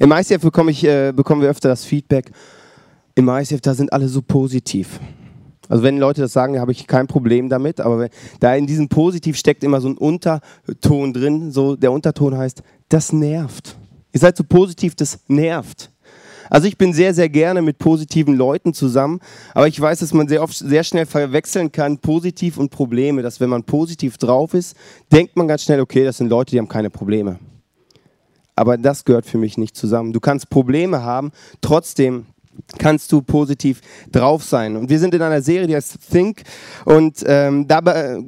Im ICF bekomme ich, äh, bekommen wir öfter das Feedback, im ICF, da sind alle so positiv. Also wenn Leute das sagen, habe ich kein Problem damit, aber da in diesem Positiv steckt immer so ein Unterton drin, so der Unterton heißt, das nervt. Ihr seid so positiv, das nervt. Also ich bin sehr, sehr gerne mit positiven Leuten zusammen, aber ich weiß, dass man sehr oft sehr schnell verwechseln kann, positiv und Probleme. Dass wenn man positiv drauf ist, denkt man ganz schnell, okay, das sind Leute, die haben keine Probleme. Aber das gehört für mich nicht zusammen. Du kannst Probleme haben, trotzdem kannst du positiv drauf sein. Und wir sind in einer Serie, die heißt Think und ähm, dabei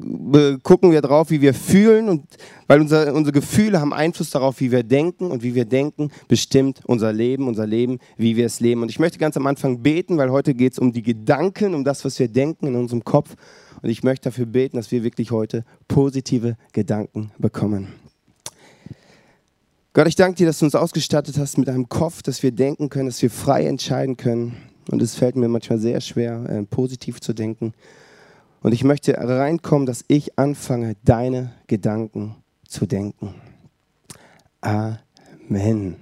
gucken wir drauf, wie wir fühlen und weil unser, unsere Gefühle haben Einfluss darauf, wie wir denken und wie wir denken bestimmt unser Leben, unser Leben, wie wir es leben. Und ich möchte ganz am Anfang beten, weil heute geht es um die Gedanken, um das, was wir denken in unserem Kopf. Und ich möchte dafür beten, dass wir wirklich heute positive Gedanken bekommen. Gott, ich danke dir, dass du uns ausgestattet hast mit einem Kopf, dass wir denken können, dass wir frei entscheiden können. Und es fällt mir manchmal sehr schwer, äh, positiv zu denken. Und ich möchte reinkommen, dass ich anfange, deine Gedanken zu denken. Amen.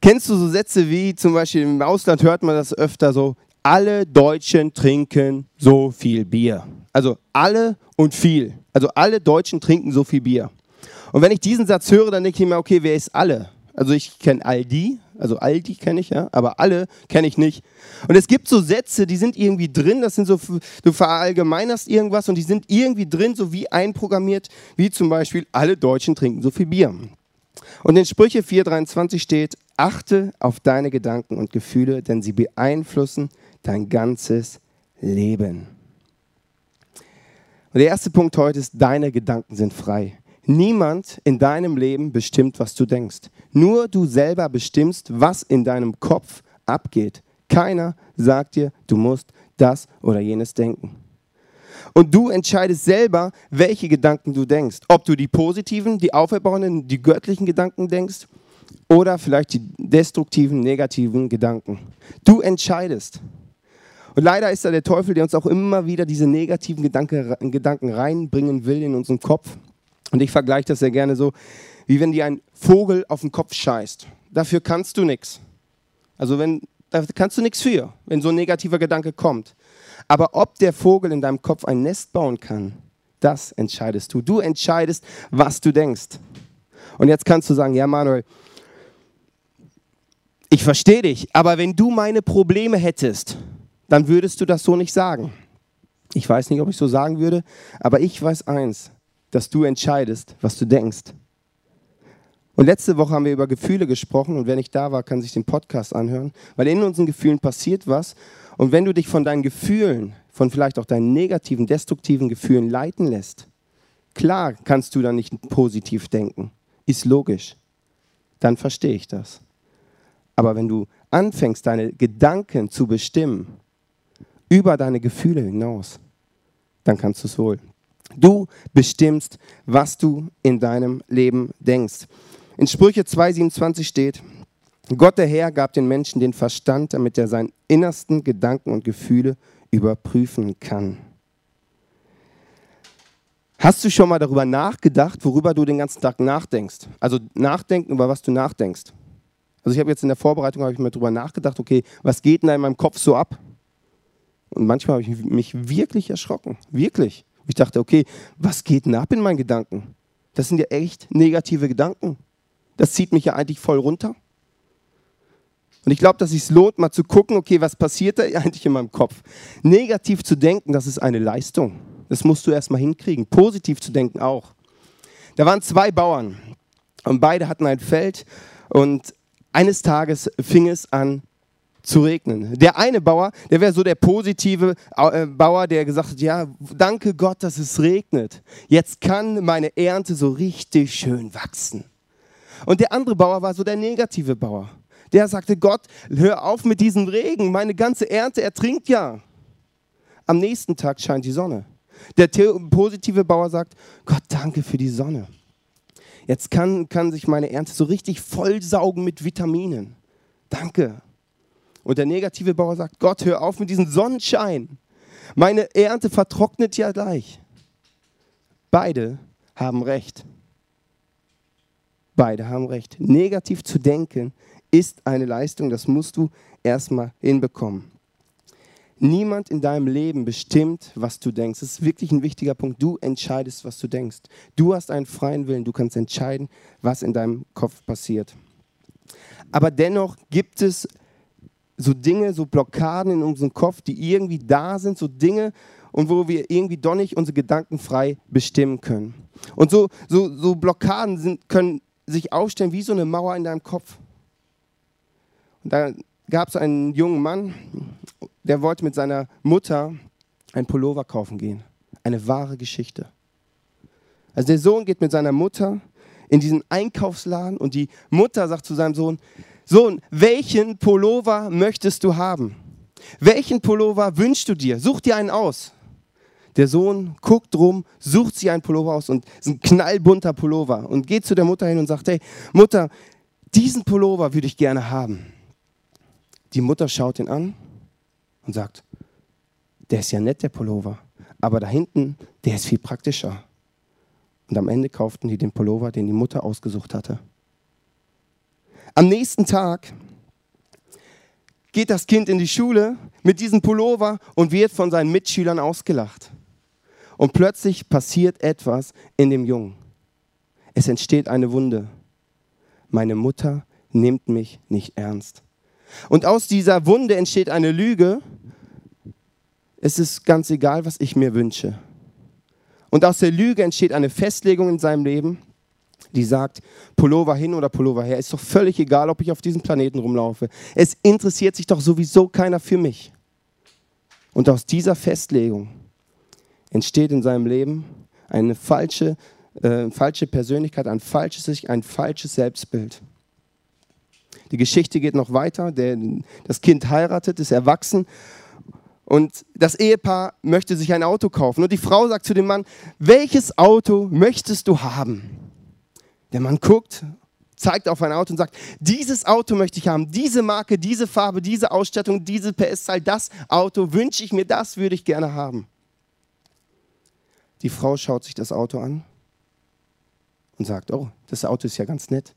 Kennst du so Sätze wie zum Beispiel im Ausland hört man das öfter so, alle Deutschen trinken so viel Bier. Also alle und viel. Also alle Deutschen trinken so viel Bier. Und wenn ich diesen Satz höre, dann denke ich mir, okay, wer ist alle? Also ich kenne Aldi, also Aldi kenne ich, ja, aber alle kenne ich nicht. Und es gibt so Sätze, die sind irgendwie drin, das sind so, du verallgemeinerst irgendwas und die sind irgendwie drin, so wie einprogrammiert, wie zum Beispiel, alle Deutschen trinken so viel Bier. Und in Sprüche 4,23 steht, achte auf deine Gedanken und Gefühle, denn sie beeinflussen dein ganzes Leben. Und der erste Punkt heute ist, deine Gedanken sind frei. Niemand in deinem Leben bestimmt, was du denkst. Nur du selber bestimmst, was in deinem Kopf abgeht. Keiner sagt dir, du musst das oder jenes denken. Und du entscheidest selber, welche Gedanken du denkst. Ob du die positiven, die auferbauenden, die göttlichen Gedanken denkst oder vielleicht die destruktiven, negativen Gedanken. Du entscheidest. Und leider ist da der Teufel, der uns auch immer wieder diese negativen Gedanken reinbringen will in unseren Kopf. Und ich vergleiche das sehr gerne so, wie wenn dir ein Vogel auf den Kopf scheißt. Dafür kannst du nichts. Also wenn, da kannst du nichts für, wenn so ein negativer Gedanke kommt. Aber ob der Vogel in deinem Kopf ein Nest bauen kann, das entscheidest du. Du entscheidest, was du denkst. Und jetzt kannst du sagen, ja Manuel, ich verstehe dich, aber wenn du meine Probleme hättest, dann würdest du das so nicht sagen. Ich weiß nicht, ob ich so sagen würde, aber ich weiß eins, dass du entscheidest, was du denkst. Und letzte Woche haben wir über Gefühle gesprochen und wer nicht da war, kann sich den Podcast anhören, weil in unseren Gefühlen passiert was. Und wenn du dich von deinen Gefühlen, von vielleicht auch deinen negativen, destruktiven Gefühlen leiten lässt, klar kannst du dann nicht positiv denken. Ist logisch. Dann verstehe ich das. Aber wenn du anfängst, deine Gedanken zu bestimmen, über deine Gefühle hinaus, dann kannst du es wohl. Du bestimmst, was du in deinem Leben denkst. In Sprüche 2,27 steht, Gott der Herr gab den Menschen den Verstand, damit er seinen innersten Gedanken und Gefühle überprüfen kann. Hast du schon mal darüber nachgedacht, worüber du den ganzen Tag nachdenkst? Also nachdenken, über was du nachdenkst. Also ich habe jetzt in der Vorbereitung ich mir darüber nachgedacht, okay, was geht denn da in meinem Kopf so ab? Und manchmal habe ich mich wirklich erschrocken, wirklich. Ich dachte, okay, was geht denn ab in meinen Gedanken? Das sind ja echt negative Gedanken. Das zieht mich ja eigentlich voll runter. Und ich glaube, dass es lohnt, mal zu gucken, okay, was passiert da eigentlich in meinem Kopf? Negativ zu denken, das ist eine Leistung. Das musst du erstmal hinkriegen. Positiv zu denken auch. Da waren zwei Bauern und beide hatten ein Feld und eines Tages fing es an zu regnen. Der eine Bauer, der wäre so der positive äh, Bauer, der gesagt hat, ja, danke Gott, dass es regnet. Jetzt kann meine Ernte so richtig schön wachsen. Und der andere Bauer war so der negative Bauer. Der sagte, Gott, hör auf mit diesem Regen, meine ganze Ernte ertrinkt ja. Am nächsten Tag scheint die Sonne. Der positive Bauer sagt, Gott, danke für die Sonne. Jetzt kann, kann sich meine Ernte so richtig vollsaugen mit Vitaminen. Danke. Und der negative Bauer sagt, Gott, hör auf mit diesem Sonnenschein. Meine Ernte vertrocknet ja gleich. Beide haben recht. Beide haben recht. Negativ zu denken ist eine Leistung, das musst du erstmal hinbekommen. Niemand in deinem Leben bestimmt, was du denkst. Das ist wirklich ein wichtiger Punkt. Du entscheidest, was du denkst. Du hast einen freien Willen. Du kannst entscheiden, was in deinem Kopf passiert. Aber dennoch gibt es so Dinge, so Blockaden in unserem Kopf, die irgendwie da sind, so Dinge, und wo wir irgendwie doch nicht unsere Gedanken frei bestimmen können. Und so, so, so Blockaden sind, können sich aufstellen wie so eine Mauer in deinem Kopf. Und da gab es einen jungen Mann, der wollte mit seiner Mutter ein Pullover kaufen gehen. Eine wahre Geschichte. Also der Sohn geht mit seiner Mutter in diesen Einkaufsladen und die Mutter sagt zu seinem Sohn, Sohn, welchen Pullover möchtest du haben? Welchen Pullover wünschst du dir? Such dir einen aus. Der Sohn guckt rum, sucht sich einen Pullover aus und ist ein knallbunter Pullover und geht zu der Mutter hin und sagt, hey, Mutter, diesen Pullover würde ich gerne haben. Die Mutter schaut ihn an und sagt, der ist ja nett, der Pullover, aber da hinten, der ist viel praktischer. Und am Ende kauften die den Pullover, den die Mutter ausgesucht hatte. Am nächsten Tag geht das Kind in die Schule mit diesem Pullover und wird von seinen Mitschülern ausgelacht. Und plötzlich passiert etwas in dem Jungen. Es entsteht eine Wunde. Meine Mutter nimmt mich nicht ernst. Und aus dieser Wunde entsteht eine Lüge. Es ist ganz egal, was ich mir wünsche. Und aus der Lüge entsteht eine Festlegung in seinem Leben, die sagt, Pullover hin oder Pullover her, ist doch völlig egal, ob ich auf diesem Planeten rumlaufe. Es interessiert sich doch sowieso keiner für mich. Und aus dieser Festlegung entsteht in seinem Leben eine falsche, äh, falsche Persönlichkeit, ein falsches, ein falsches Selbstbild. Die Geschichte geht noch weiter. Der, das Kind heiratet, ist erwachsen und das Ehepaar möchte sich ein Auto kaufen. Und die Frau sagt zu dem Mann, welches Auto möchtest du haben? Der Mann guckt, zeigt auf ein Auto und sagt, dieses Auto möchte ich haben, diese Marke, diese Farbe, diese Ausstattung, diese PS-Zahl, das Auto wünsche ich mir, das würde ich gerne haben. Die Frau schaut sich das Auto an und sagt, oh, das Auto ist ja ganz nett,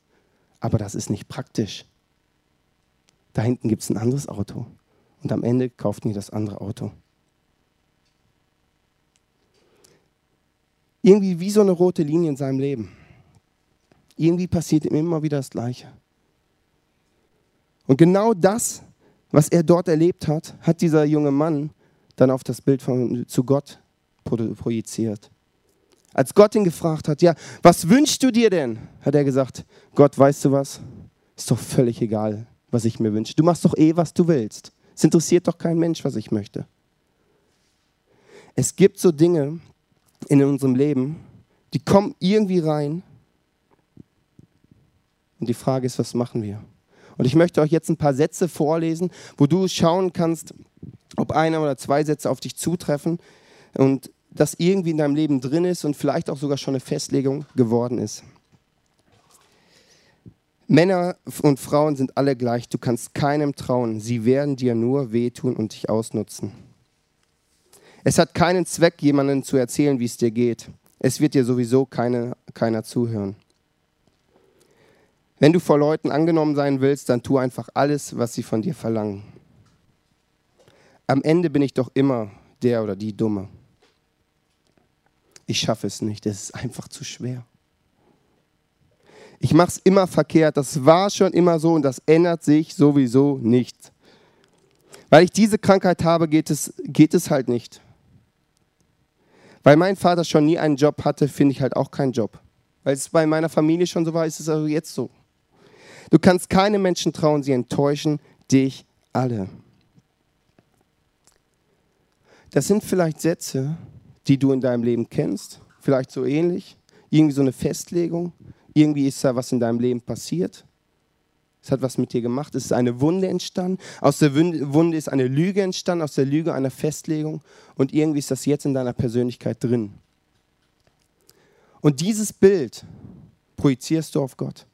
aber das ist nicht praktisch da hinten gibt es ein anderes Auto. Und am Ende kauften die das andere Auto. Irgendwie wie so eine rote Linie in seinem Leben. Irgendwie passiert ihm immer wieder das Gleiche. Und genau das, was er dort erlebt hat, hat dieser junge Mann dann auf das Bild von, zu Gott projiziert. Als Gott ihn gefragt hat, ja, was wünschst du dir denn? Hat er gesagt, Gott, weißt du was? Ist doch völlig egal was ich mir wünsche. Du machst doch eh, was du willst. Es interessiert doch kein Mensch, was ich möchte. Es gibt so Dinge in unserem Leben, die kommen irgendwie rein. Und die Frage ist, was machen wir? Und ich möchte euch jetzt ein paar Sätze vorlesen, wo du schauen kannst, ob einer oder zwei Sätze auf dich zutreffen und das irgendwie in deinem Leben drin ist und vielleicht auch sogar schon eine Festlegung geworden ist. Männer und Frauen sind alle gleich, du kannst keinem trauen, sie werden dir nur wehtun und dich ausnutzen. Es hat keinen Zweck, jemandem zu erzählen, wie es dir geht. Es wird dir sowieso keine, keiner zuhören. Wenn du vor Leuten angenommen sein willst, dann tu einfach alles, was sie von dir verlangen. Am Ende bin ich doch immer der oder die Dumme. Ich schaffe es nicht, es ist einfach zu schwer. Ich mache es immer verkehrt. Das war schon immer so und das ändert sich sowieso nicht. Weil ich diese Krankheit habe, geht es, geht es halt nicht. Weil mein Vater schon nie einen Job hatte, finde ich halt auch keinen Job. Weil es bei meiner Familie schon so war, ist es also jetzt so. Du kannst keine Menschen trauen, sie enttäuschen dich alle. Das sind vielleicht Sätze, die du in deinem Leben kennst, vielleicht so ähnlich, irgendwie so eine Festlegung, irgendwie ist da was in deinem Leben passiert. Es hat was mit dir gemacht. Es ist eine Wunde entstanden. Aus der Wunde ist eine Lüge entstanden, aus der Lüge eine Festlegung. Und irgendwie ist das jetzt in deiner Persönlichkeit drin. Und dieses Bild projizierst du auf Gott.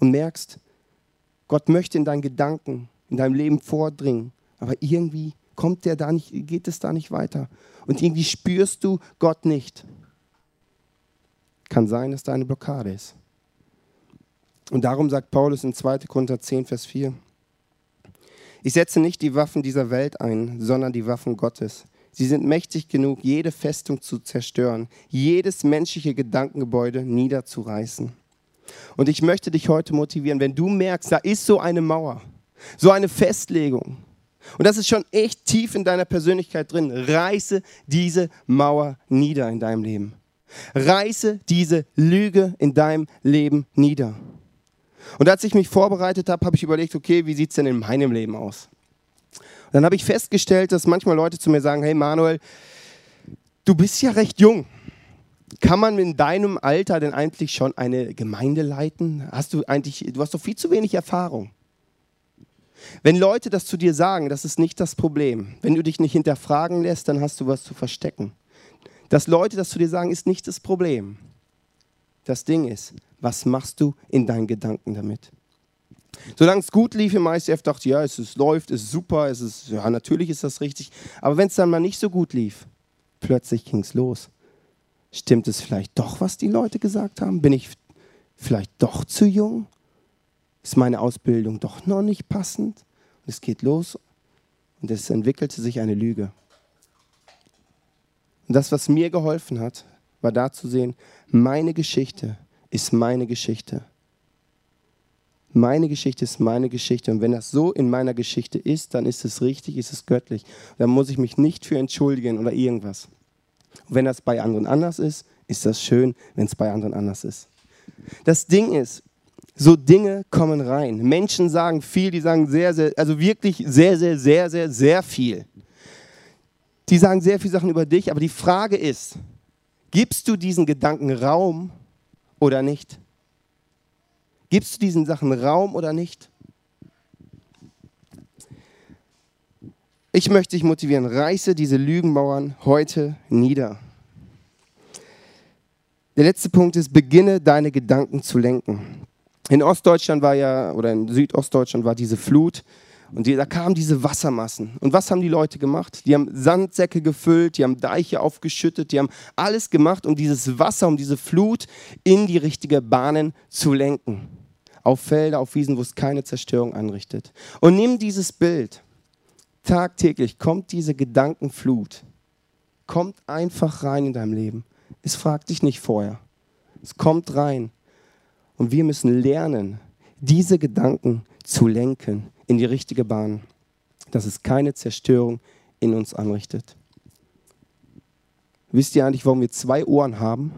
Und merkst, Gott möchte in deinen Gedanken, in deinem Leben vordringen. Aber irgendwie kommt der da nicht, geht es da nicht weiter. Und irgendwie spürst du Gott nicht. Kann sein, dass da eine Blockade ist. Und darum sagt Paulus in 2. Korinther 10, Vers 4, ich setze nicht die Waffen dieser Welt ein, sondern die Waffen Gottes. Sie sind mächtig genug, jede Festung zu zerstören, jedes menschliche Gedankengebäude niederzureißen. Und ich möchte dich heute motivieren, wenn du merkst, da ist so eine Mauer, so eine Festlegung, und das ist schon echt tief in deiner Persönlichkeit drin, reiße diese Mauer nieder in deinem Leben. Reiße diese Lüge in deinem Leben nieder. Und als ich mich vorbereitet habe, habe ich überlegt, okay, wie sieht es denn in meinem Leben aus? Und dann habe ich festgestellt, dass manchmal Leute zu mir sagen, hey Manuel, du bist ja recht jung. Kann man in deinem Alter denn eigentlich schon eine Gemeinde leiten? Hast du eigentlich, du hast doch viel zu wenig Erfahrung. Wenn Leute das zu dir sagen, das ist nicht das Problem. Wenn du dich nicht hinterfragen lässt, dann hast du was zu verstecken. Dass Leute das zu dir sagen, ist nicht das Problem. Das Ding ist, was machst du in deinen Gedanken damit? Solange es gut lief im ICF, dachte ich, ja, es ist, läuft, es ist super, es ist, ja, natürlich ist das richtig. Aber wenn es dann mal nicht so gut lief, plötzlich ging es los. Stimmt es vielleicht doch, was die Leute gesagt haben? Bin ich vielleicht doch zu jung? Ist meine Ausbildung doch noch nicht passend? Und es geht los und es entwickelte sich eine Lüge. Und das, was mir geholfen hat, war da zu sehen, meine Geschichte ist meine Geschichte. Meine Geschichte ist meine Geschichte. Und wenn das so in meiner Geschichte ist, dann ist es richtig, ist es göttlich. Dann muss ich mich nicht für entschuldigen oder irgendwas. Und wenn das bei anderen anders ist, ist das schön, wenn es bei anderen anders ist. Das Ding ist, so Dinge kommen rein. Menschen sagen viel, die sagen sehr, sehr, also wirklich sehr, sehr, sehr, sehr, sehr viel. Die sagen sehr viele Sachen über dich, aber die Frage ist, gibst du diesen Gedanken Raum oder nicht? Gibst du diesen Sachen Raum oder nicht? Ich möchte dich motivieren, reiße diese Lügenmauern heute nieder. Der letzte Punkt ist, beginne deine Gedanken zu lenken. In Ostdeutschland war ja, oder in Südostdeutschland war diese Flut und die, da kamen diese Wassermassen. Und was haben die Leute gemacht? Die haben Sandsäcke gefüllt, die haben Deiche aufgeschüttet, die haben alles gemacht, um dieses Wasser, um diese Flut in die richtige Bahnen zu lenken. Auf Felder, auf Wiesen, wo es keine Zerstörung anrichtet. Und nimm dieses Bild. Tagtäglich kommt diese Gedankenflut. Kommt einfach rein in deinem Leben. Es fragt dich nicht vorher. Es kommt rein. Und wir müssen lernen, diese Gedanken zu lenken in die richtige Bahn, dass es keine Zerstörung in uns anrichtet. Wisst ihr eigentlich, warum wir zwei Ohren haben?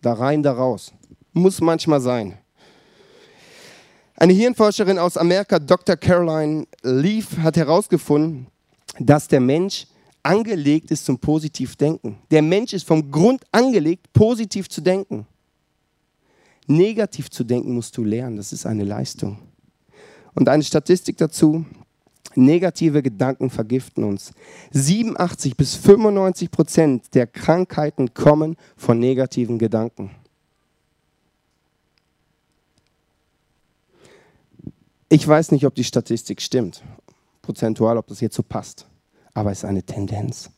Da rein, da raus. Muss manchmal sein. Eine Hirnforscherin aus Amerika, Dr. Caroline Leaf, hat herausgefunden, dass der Mensch angelegt ist zum Positivdenken. Der Mensch ist vom Grund angelegt, positiv zu denken. Negativ zu denken musst du lernen, das ist eine Leistung. Und eine Statistik dazu, negative Gedanken vergiften uns. 87 bis 95 Prozent der Krankheiten kommen von negativen Gedanken. Ich weiß nicht, ob die Statistik stimmt, prozentual, ob das jetzt so passt, aber es ist eine Tendenz.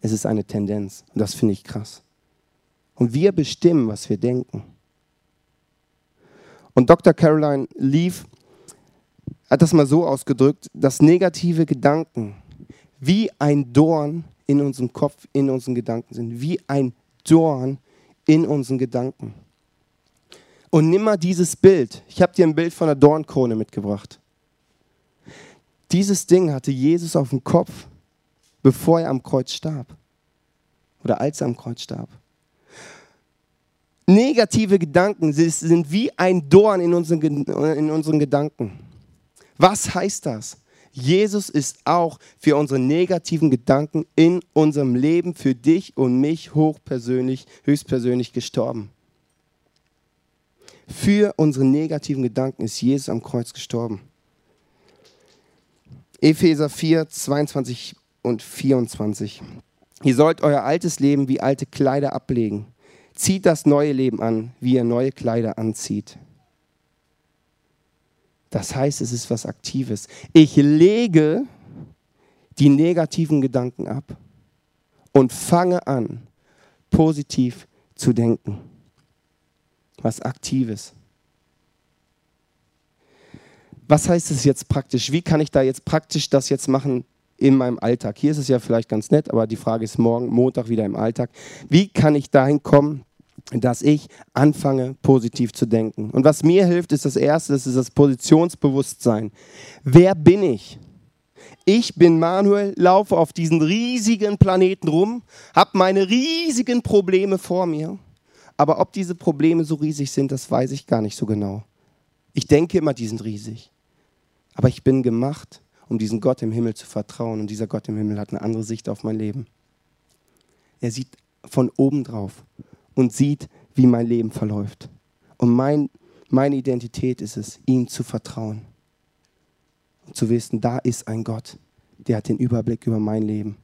Es ist eine Tendenz und das finde ich krass. Und wir bestimmen, was wir denken. Und Dr. Caroline Leaf hat das mal so ausgedrückt, dass negative Gedanken wie ein Dorn in unserem Kopf, in unseren Gedanken sind. Wie ein Dorn in unseren Gedanken. Und nimm mal dieses Bild. Ich habe dir ein Bild von einer Dornkrone mitgebracht. Dieses Ding hatte Jesus auf dem Kopf, bevor er am Kreuz starb. Oder als er am Kreuz starb. Negative Gedanken sind wie ein Dorn in unseren, in unseren Gedanken. Was heißt das? Jesus ist auch für unsere negativen Gedanken in unserem Leben, für dich und mich hochpersönlich, höchstpersönlich gestorben. Für unsere negativen Gedanken ist Jesus am Kreuz gestorben. Epheser 4, 22 und 24. Ihr sollt euer altes Leben wie alte Kleider ablegen. Zieht das neue Leben an, wie ihr neue Kleider anzieht. Das heißt, es ist was Aktives. Ich lege die negativen Gedanken ab und fange an, positiv zu denken. Was Aktives. Was heißt es jetzt praktisch? Wie kann ich da jetzt praktisch das jetzt machen in meinem Alltag? Hier ist es ja vielleicht ganz nett, aber die Frage ist morgen, Montag wieder im Alltag. Wie kann ich dahin kommen, dass ich anfange, positiv zu denken? Und was mir hilft, ist das Erste, das ist das Positionsbewusstsein. Wer bin ich? Ich bin Manuel, laufe auf diesen riesigen Planeten rum, habe meine riesigen Probleme vor mir. Aber ob diese Probleme so riesig sind, das weiß ich gar nicht so genau. Ich denke immer, die sind riesig. Aber ich bin gemacht, um diesen Gott im Himmel zu vertrauen. Und dieser Gott im Himmel hat eine andere Sicht auf mein Leben. Er sieht von oben drauf und sieht, wie mein Leben verläuft. Und mein, meine Identität ist es, ihm zu vertrauen. Und zu wissen, da ist ein Gott, der hat den Überblick über mein Leben.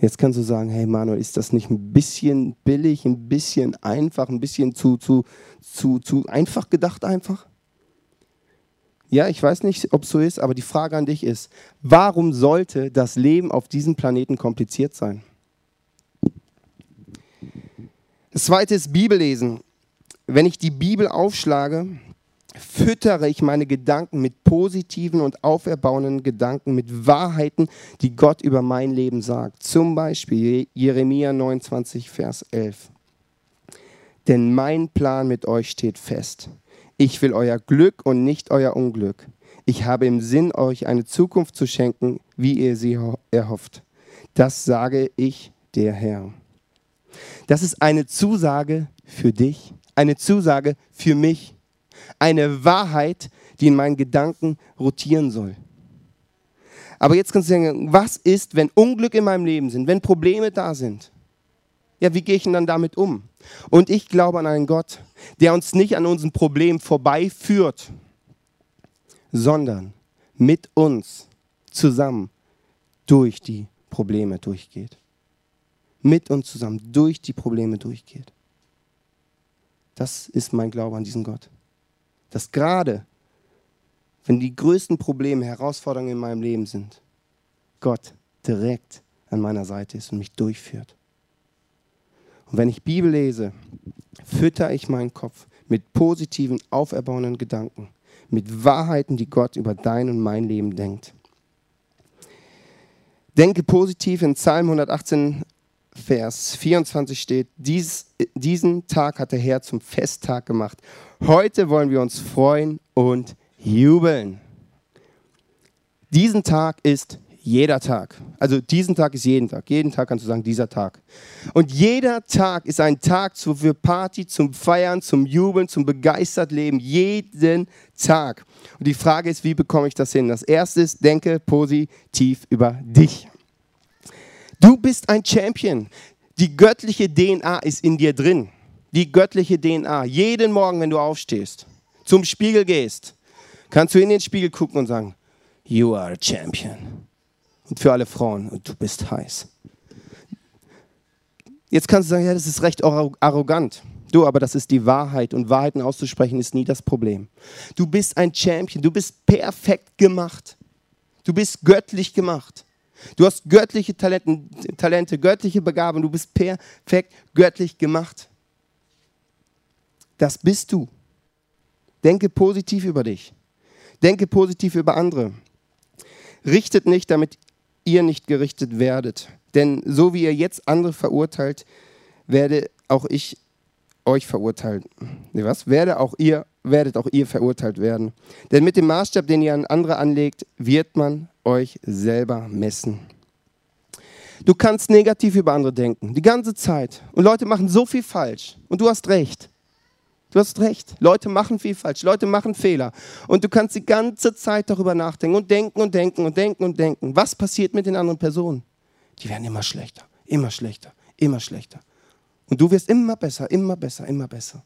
Jetzt kannst du sagen, hey Manuel, ist das nicht ein bisschen billig, ein bisschen einfach, ein bisschen zu, zu, zu, zu einfach gedacht einfach? Ja, ich weiß nicht, ob es so ist, aber die Frage an dich ist, warum sollte das Leben auf diesem Planeten kompliziert sein? Das zweite ist Bibellesen. Wenn ich die Bibel aufschlage, füttere ich meine Gedanken mit positiven und auferbauenden Gedanken, mit Wahrheiten, die Gott über mein Leben sagt. Zum Beispiel Jeremia 29, Vers 11. Denn mein Plan mit euch steht fest. Ich will euer Glück und nicht euer Unglück. Ich habe im Sinn, euch eine Zukunft zu schenken, wie ihr sie erhofft. Das sage ich, der Herr. Das ist eine Zusage für dich, eine Zusage für mich eine Wahrheit, die in meinen Gedanken rotieren soll. Aber jetzt kannst du sagen, was ist, wenn Unglück in meinem Leben sind, wenn Probleme da sind? Ja, wie gehe ich denn dann damit um? Und ich glaube an einen Gott, der uns nicht an unseren Problemen vorbeiführt, sondern mit uns zusammen durch die Probleme durchgeht. Mit uns zusammen durch die Probleme durchgeht. Das ist mein Glaube an diesen Gott dass gerade wenn die größten Probleme, Herausforderungen in meinem Leben sind, Gott direkt an meiner Seite ist und mich durchführt. Und wenn ich Bibel lese, fütter ich meinen Kopf mit positiven, auferbauenden Gedanken, mit Wahrheiten, die Gott über dein und mein Leben denkt. Denke positiv in Psalm 118, Vers 24 steht, Dies, diesen Tag hat der Herr zum Festtag gemacht. Heute wollen wir uns freuen und jubeln. Diesen Tag ist jeder Tag. Also diesen Tag ist jeden Tag. Jeden Tag kannst du sagen, dieser Tag. Und jeder Tag ist ein Tag für Party, zum Feiern, zum Jubeln, zum begeistert Leben. Jeden Tag. Und die Frage ist, wie bekomme ich das hin? Das erste ist, denke positiv über dich. Du bist ein Champion. Die göttliche DNA ist in dir drin. Die göttliche DNA. Jeden Morgen, wenn du aufstehst, zum Spiegel gehst, kannst du in den Spiegel gucken und sagen, You are a champion. Und für alle Frauen, du bist heiß. Jetzt kannst du sagen, ja, das ist recht arrogant. Du, aber das ist die Wahrheit und Wahrheiten auszusprechen ist nie das Problem. Du bist ein Champion, du bist perfekt gemacht. Du bist göttlich gemacht. Du hast göttliche Talenten, Talente, göttliche Begabung. Du bist perfekt göttlich gemacht. Das bist du. Denke positiv über dich. Denke positiv über andere. Richtet nicht, damit ihr nicht gerichtet werdet. Denn so wie ihr jetzt andere verurteilt, werde auch ich euch verurteilen. Nee, was? Werde auch ihr, werdet auch ihr verurteilt werden. Denn mit dem Maßstab, den ihr an andere anlegt, wird man euch selber messen. Du kannst negativ über andere denken, die ganze Zeit. Und Leute machen so viel falsch. Und du hast recht. Du hast recht. Leute machen viel falsch. Leute machen Fehler. Und du kannst die ganze Zeit darüber nachdenken und denken und denken und denken und denken. Was passiert mit den anderen Personen? Die werden immer schlechter, immer schlechter, immer schlechter. Und du wirst immer besser, immer besser, immer besser.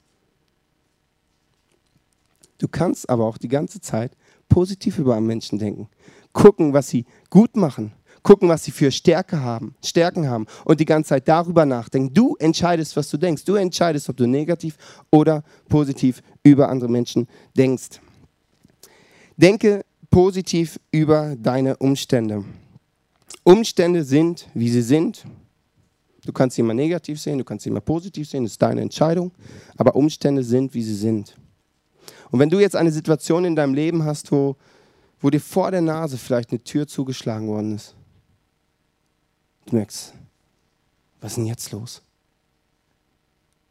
Du kannst aber auch die ganze Zeit positiv über einen Menschen denken gucken, was sie gut machen, gucken, was sie für Stärke haben, Stärken haben und die ganze Zeit darüber nachdenken. Du entscheidest, was du denkst. Du entscheidest, ob du negativ oder positiv über andere Menschen denkst. Denke positiv über deine Umstände. Umstände sind, wie sie sind. Du kannst sie immer negativ sehen, du kannst sie immer positiv sehen, das ist deine Entscheidung. Aber Umstände sind, wie sie sind. Und wenn du jetzt eine Situation in deinem Leben hast, wo, wo dir vor der Nase vielleicht eine Tür zugeschlagen worden ist, du merkst, was ist denn jetzt los?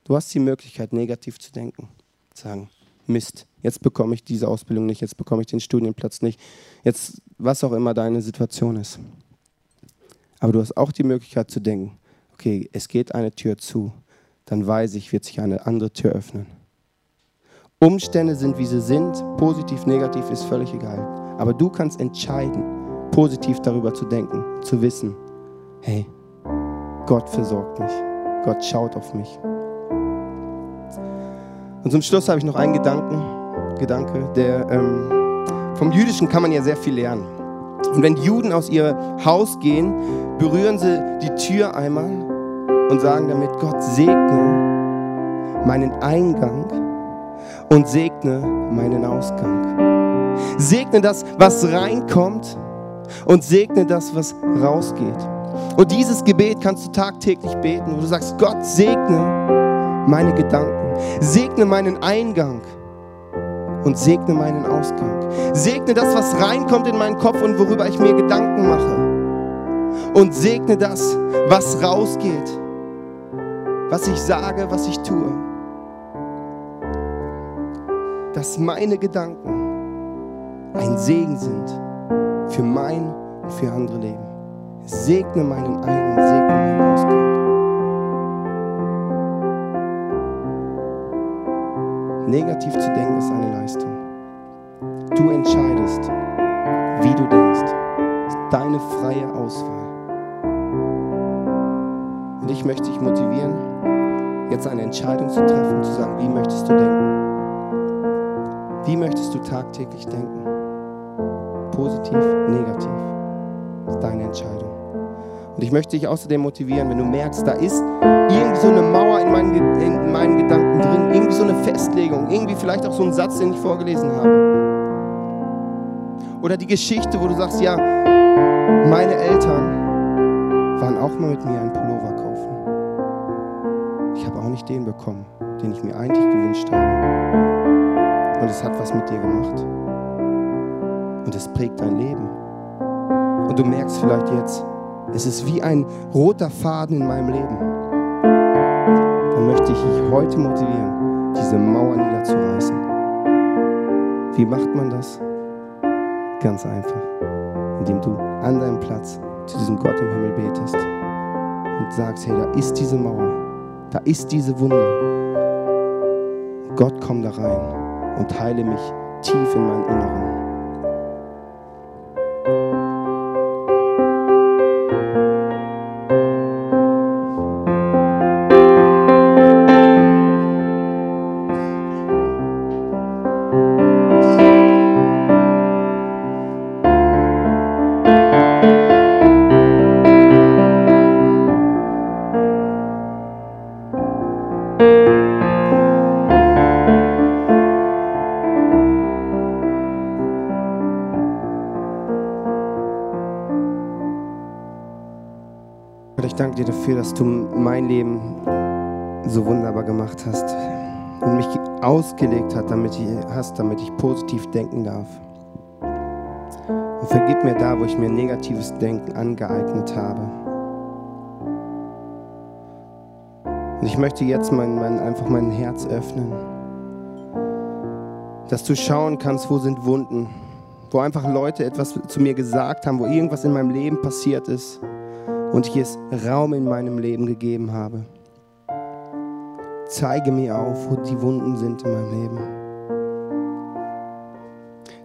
Du hast die Möglichkeit, negativ zu denken. Sagen, Mist, jetzt bekomme ich diese Ausbildung nicht, jetzt bekomme ich den Studienplatz nicht, jetzt was auch immer deine Situation ist. Aber du hast auch die Möglichkeit zu denken, okay, es geht eine Tür zu, dann weiß ich, wird sich eine andere Tür öffnen. Umstände sind, wie sie sind, positiv, negativ ist völlig egal. Aber du kannst entscheiden, positiv darüber zu denken, zu wissen, hey, Gott versorgt mich, Gott schaut auf mich. Und zum Schluss habe ich noch einen Gedanken, Gedanke, der ähm, vom Jüdischen kann man ja sehr viel lernen. Und wenn Juden aus ihrem Haus gehen, berühren sie die Tür einmal und sagen damit, Gott segne meinen Eingang und segne meinen Ausgang. Segne das, was reinkommt und segne das, was rausgeht. Und dieses Gebet kannst du tagtäglich beten, wo du sagst, Gott segne meine Gedanken, segne meinen Eingang und segne meinen Ausgang. Segne das, was reinkommt in meinen Kopf und worüber ich mir Gedanken mache. Und segne das, was rausgeht, was ich sage, was ich tue. Dass meine Gedanken ein Segen sind für mein und für andere Leben. Segne meinen Ein- und segne meinen Ausgang. Negativ zu denken ist eine Leistung. Du entscheidest, wie du denkst. Das ist deine freie Auswahl. Und ich möchte dich motivieren, jetzt eine Entscheidung zu treffen zu sagen, wie möchtest du denken? Wie möchtest du tagtäglich denken? Positiv, negativ. Das ist deine Entscheidung. Und ich möchte dich außerdem motivieren, wenn du merkst, da ist irgendwie so eine Mauer in meinen, in meinen Gedanken drin, irgendwie so eine Festlegung, irgendwie vielleicht auch so ein Satz, den ich vorgelesen habe. Oder die Geschichte, wo du sagst, ja, meine Eltern waren auch mal mit mir einen Pullover kaufen. Ich habe auch nicht den bekommen, den ich mir eigentlich gewünscht habe. Es hat was mit dir gemacht. Und es prägt dein Leben. Und du merkst vielleicht jetzt, es ist wie ein roter Faden in meinem Leben. Dann möchte ich dich heute motivieren, diese Mauer niederzureißen. Wie macht man das? Ganz einfach, indem du an deinem Platz zu diesem Gott im Himmel betest und sagst, hey, da ist diese Mauer, da ist diese Wunde. Gott, komm da rein und heile mich tief in meinem Inneren. Dafür, dass du mein Leben so wunderbar gemacht hast und mich ausgelegt hat, damit ich, hast, damit ich positiv denken darf. Und vergib mir da, wo ich mir negatives Denken angeeignet habe. Und ich möchte jetzt mein, mein, einfach mein Herz öffnen, dass du schauen kannst, wo sind Wunden, wo einfach Leute etwas zu mir gesagt haben, wo irgendwas in meinem Leben passiert ist und ich es Raum in meinem Leben gegeben habe. Zeige mir auf, wo die Wunden sind in meinem Leben.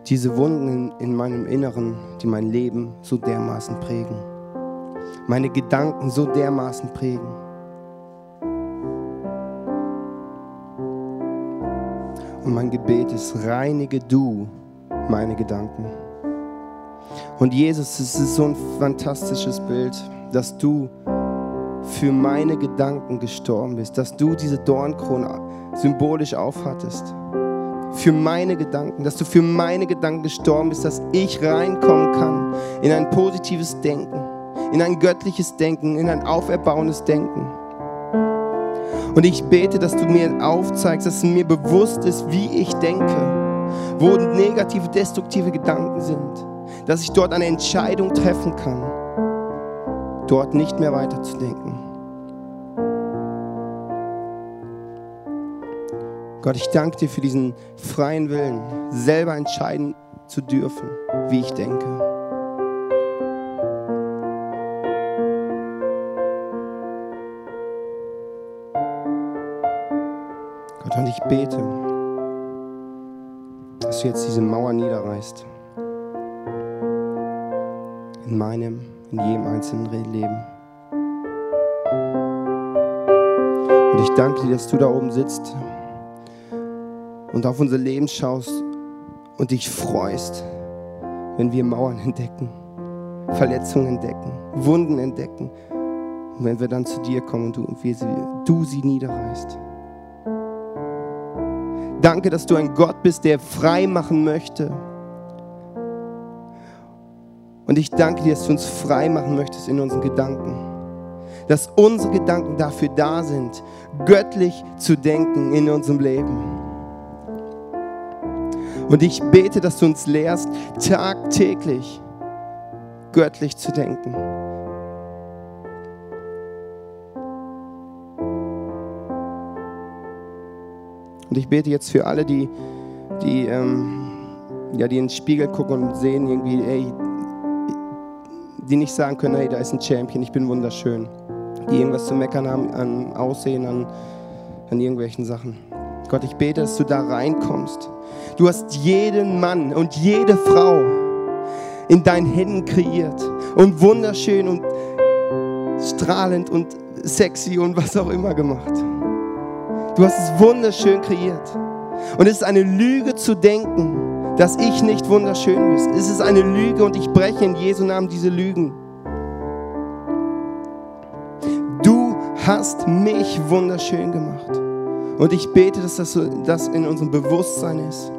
Diese Wunden in, in meinem Inneren, die mein Leben so dermaßen prägen. Meine Gedanken so dermaßen prägen. Und mein Gebet ist, reinige du meine Gedanken. Und Jesus, es ist so ein fantastisches Bild, dass du für meine Gedanken gestorben bist, dass du diese Dornkrone symbolisch aufhattest. Für meine Gedanken, dass du für meine Gedanken gestorben bist, dass ich reinkommen kann in ein positives Denken, in ein göttliches Denken, in ein auferbauendes Denken. Und ich bete, dass du mir aufzeigst, dass mir bewusst ist, wie ich denke, wo negative, destruktive Gedanken sind, dass ich dort eine Entscheidung treffen kann, dort nicht mehr weiterzudenken. Gott, ich danke dir für diesen freien Willen, selber entscheiden zu dürfen, wie ich denke. Gott, und ich bete, dass du jetzt diese Mauer niederreißt. In meinem, in jedem einzelnen Leben. Und ich danke dir, dass du da oben sitzt und auf unser Leben schaust und dich freust, wenn wir Mauern entdecken, Verletzungen entdecken, Wunden entdecken. Und wenn wir dann zu dir kommen und du, und sie, du sie niederreißt. Danke, dass du ein Gott bist, der frei machen möchte. Und ich danke dir, dass du uns frei machen möchtest in unseren Gedanken. Dass unsere Gedanken dafür da sind, göttlich zu denken in unserem Leben. Und ich bete, dass du uns lehrst, tagtäglich göttlich zu denken. Und ich bete jetzt für alle, die, die, ähm, ja, die in den Spiegel gucken und sehen irgendwie, ey, die nicht sagen können, hey, da ist ein Champion, ich bin wunderschön. Die irgendwas zu meckern haben an Aussehen, an, an irgendwelchen Sachen. Gott, ich bete, dass du da reinkommst. Du hast jeden Mann und jede Frau in deinen Händen kreiert und wunderschön und strahlend und sexy und was auch immer gemacht. Du hast es wunderschön kreiert. Und es ist eine Lüge zu denken, dass ich nicht wunderschön bin. Es ist eine Lüge und ich breche in Jesu Namen diese Lügen. Du hast mich wunderschön gemacht. Und ich bete, dass das, das in unserem Bewusstsein ist.